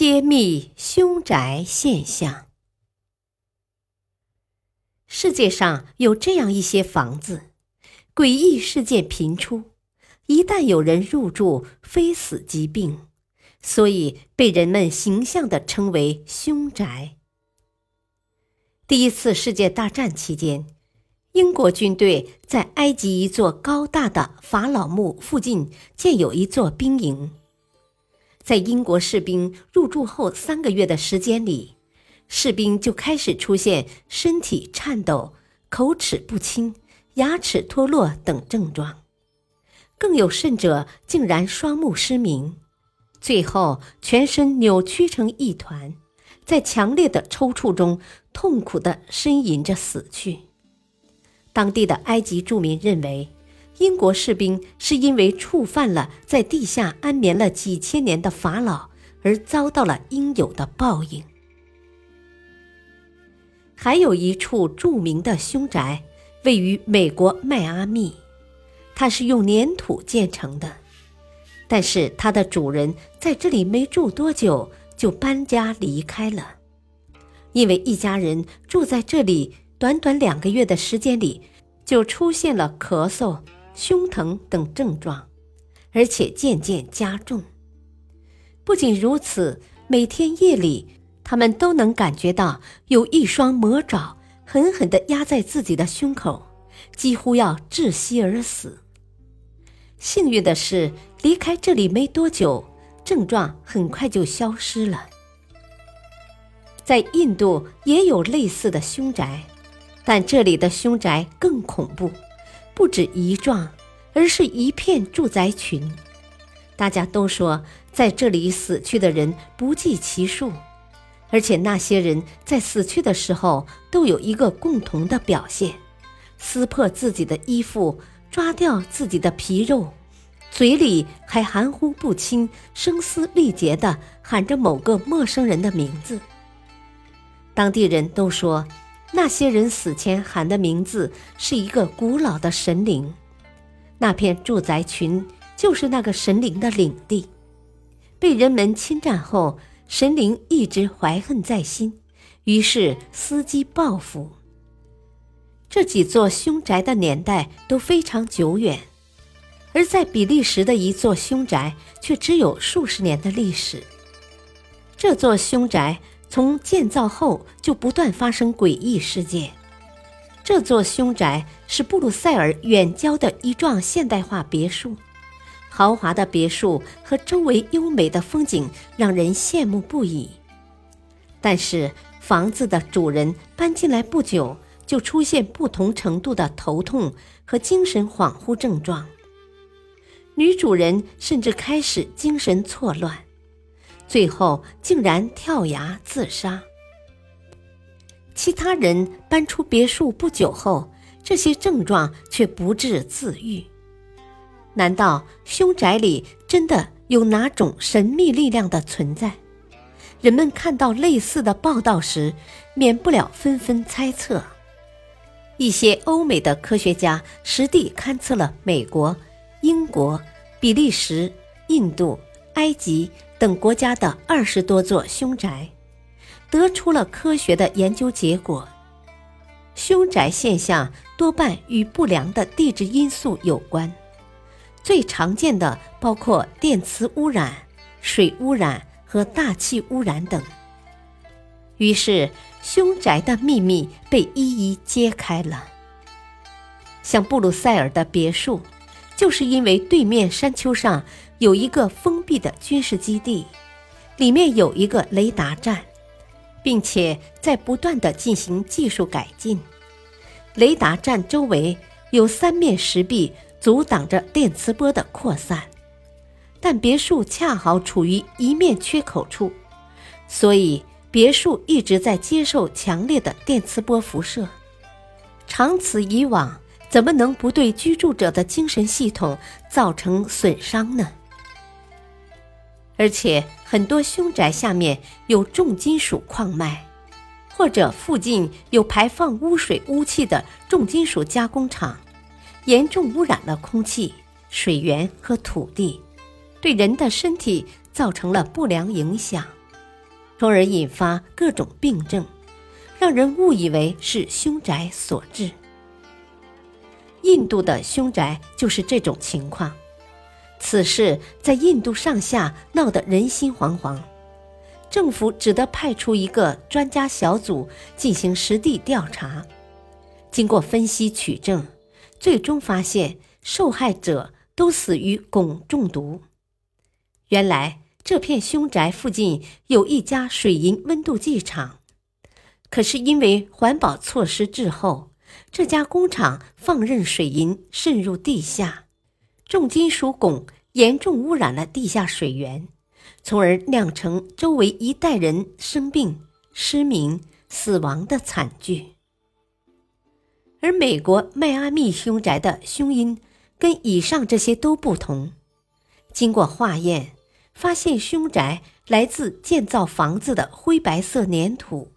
揭秘凶宅现象。世界上有这样一些房子，诡异事件频出。一旦有人入住，非死即病，所以被人们形象地称为凶宅。第一次世界大战期间，英国军队在埃及一座高大的法老墓附近建有一座兵营。在英国士兵入住后三个月的时间里，士兵就开始出现身体颤抖、口齿不清、牙齿脱落等症状，更有甚者竟然双目失明，最后全身扭曲成一团，在强烈的抽搐中痛苦地呻吟着死去。当地的埃及住民认为。英国士兵是因为触犯了在地下安眠了几千年的法老，而遭到了应有的报应。还有一处著名的凶宅，位于美国迈阿密，它是用粘土建成的，但是它的主人在这里没住多久就搬家离开了，因为一家人住在这里短短两个月的时间里，就出现了咳嗽。胸疼等症状，而且渐渐加重。不仅如此，每天夜里，他们都能感觉到有一双魔爪狠狠地压在自己的胸口，几乎要窒息而死。幸运的是，离开这里没多久，症状很快就消失了。在印度也有类似的凶宅，但这里的凶宅更恐怖。不止一幢，而是一片住宅群。大家都说，在这里死去的人不计其数，而且那些人在死去的时候都有一个共同的表现：撕破自己的衣服，抓掉自己的皮肉，嘴里还含糊不清、声嘶力竭地喊着某个陌生人的名字。当地人都说。那些人死前喊的名字是一个古老的神灵，那片住宅群就是那个神灵的领地。被人们侵占后，神灵一直怀恨在心，于是伺机报复。这几座凶宅的年代都非常久远，而在比利时的一座凶宅却只有数十年的历史。这座凶宅。从建造后就不断发生诡异事件。这座凶宅是布鲁塞尔远郊的一幢现代化别墅，豪华的别墅和周围优美的风景让人羡慕不已。但是房子的主人搬进来不久，就出现不同程度的头痛和精神恍惚症状，女主人甚至开始精神错乱。最后竟然跳崖自杀。其他人搬出别墅不久后，这些症状却不治自愈。难道凶宅里真的有哪种神秘力量的存在？人们看到类似的报道时，免不了纷纷猜测。一些欧美的科学家实地勘测了美国、英国、比利时、印度、埃及。等国家的二十多座凶宅，得出了科学的研究结果。凶宅现象多半与不良的地质因素有关，最常见的包括电磁污染、水污染和大气污染等。于是，凶宅的秘密被一一揭开了。像布鲁塞尔的别墅。就是因为对面山丘上有一个封闭的军事基地，里面有一个雷达站，并且在不断的进行技术改进。雷达站周围有三面石壁阻挡着电磁波的扩散，但别墅恰好处于一面缺口处，所以别墅一直在接受强烈的电磁波辐射。长此以往，怎么能不对居住者的精神系统造成损伤呢？而且很多凶宅下面有重金属矿脉，或者附近有排放污水污气的重金属加工厂，严重污染了空气、水源和土地，对人的身体造成了不良影响，从而引发各种病症。让人误以为是凶宅所致。印度的凶宅就是这种情况，此事在印度上下闹得人心惶惶，政府只得派出一个专家小组进行实地调查。经过分析取证，最终发现受害者都死于汞中毒。原来这片凶宅附近有一家水银温度计厂。可是因为环保措施滞后，这家工厂放任水银渗入地下，重金属汞严重污染了地下水源，从而酿成周围一代人生病、失明、死亡的惨剧。而美国迈阿密凶宅的凶因跟以上这些都不同，经过化验，发现凶宅来自建造房子的灰白色粘土。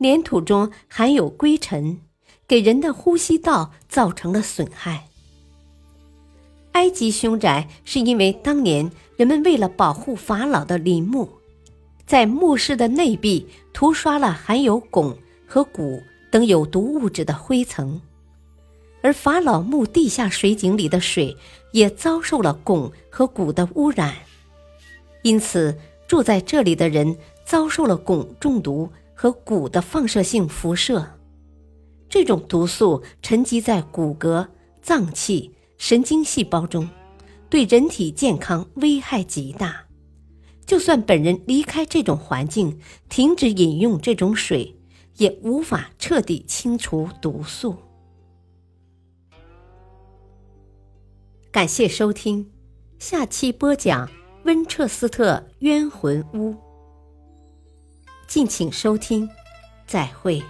粘土中含有灰尘，给人的呼吸道造成了损害。埃及凶宅是因为当年人们为了保护法老的陵墓，在墓室的内壁涂刷了含有汞和钴等有毒物质的灰层，而法老墓地下水井里的水也遭受了汞和钴的污染，因此住在这里的人遭受了汞中毒。和钴的放射性辐射，这种毒素沉积在骨骼、脏器、神经细胞中，对人体健康危害极大。就算本人离开这种环境，停止饮用这种水，也无法彻底清除毒素。感谢收听，下期播讲温彻斯特冤魂屋。敬请收听，再会。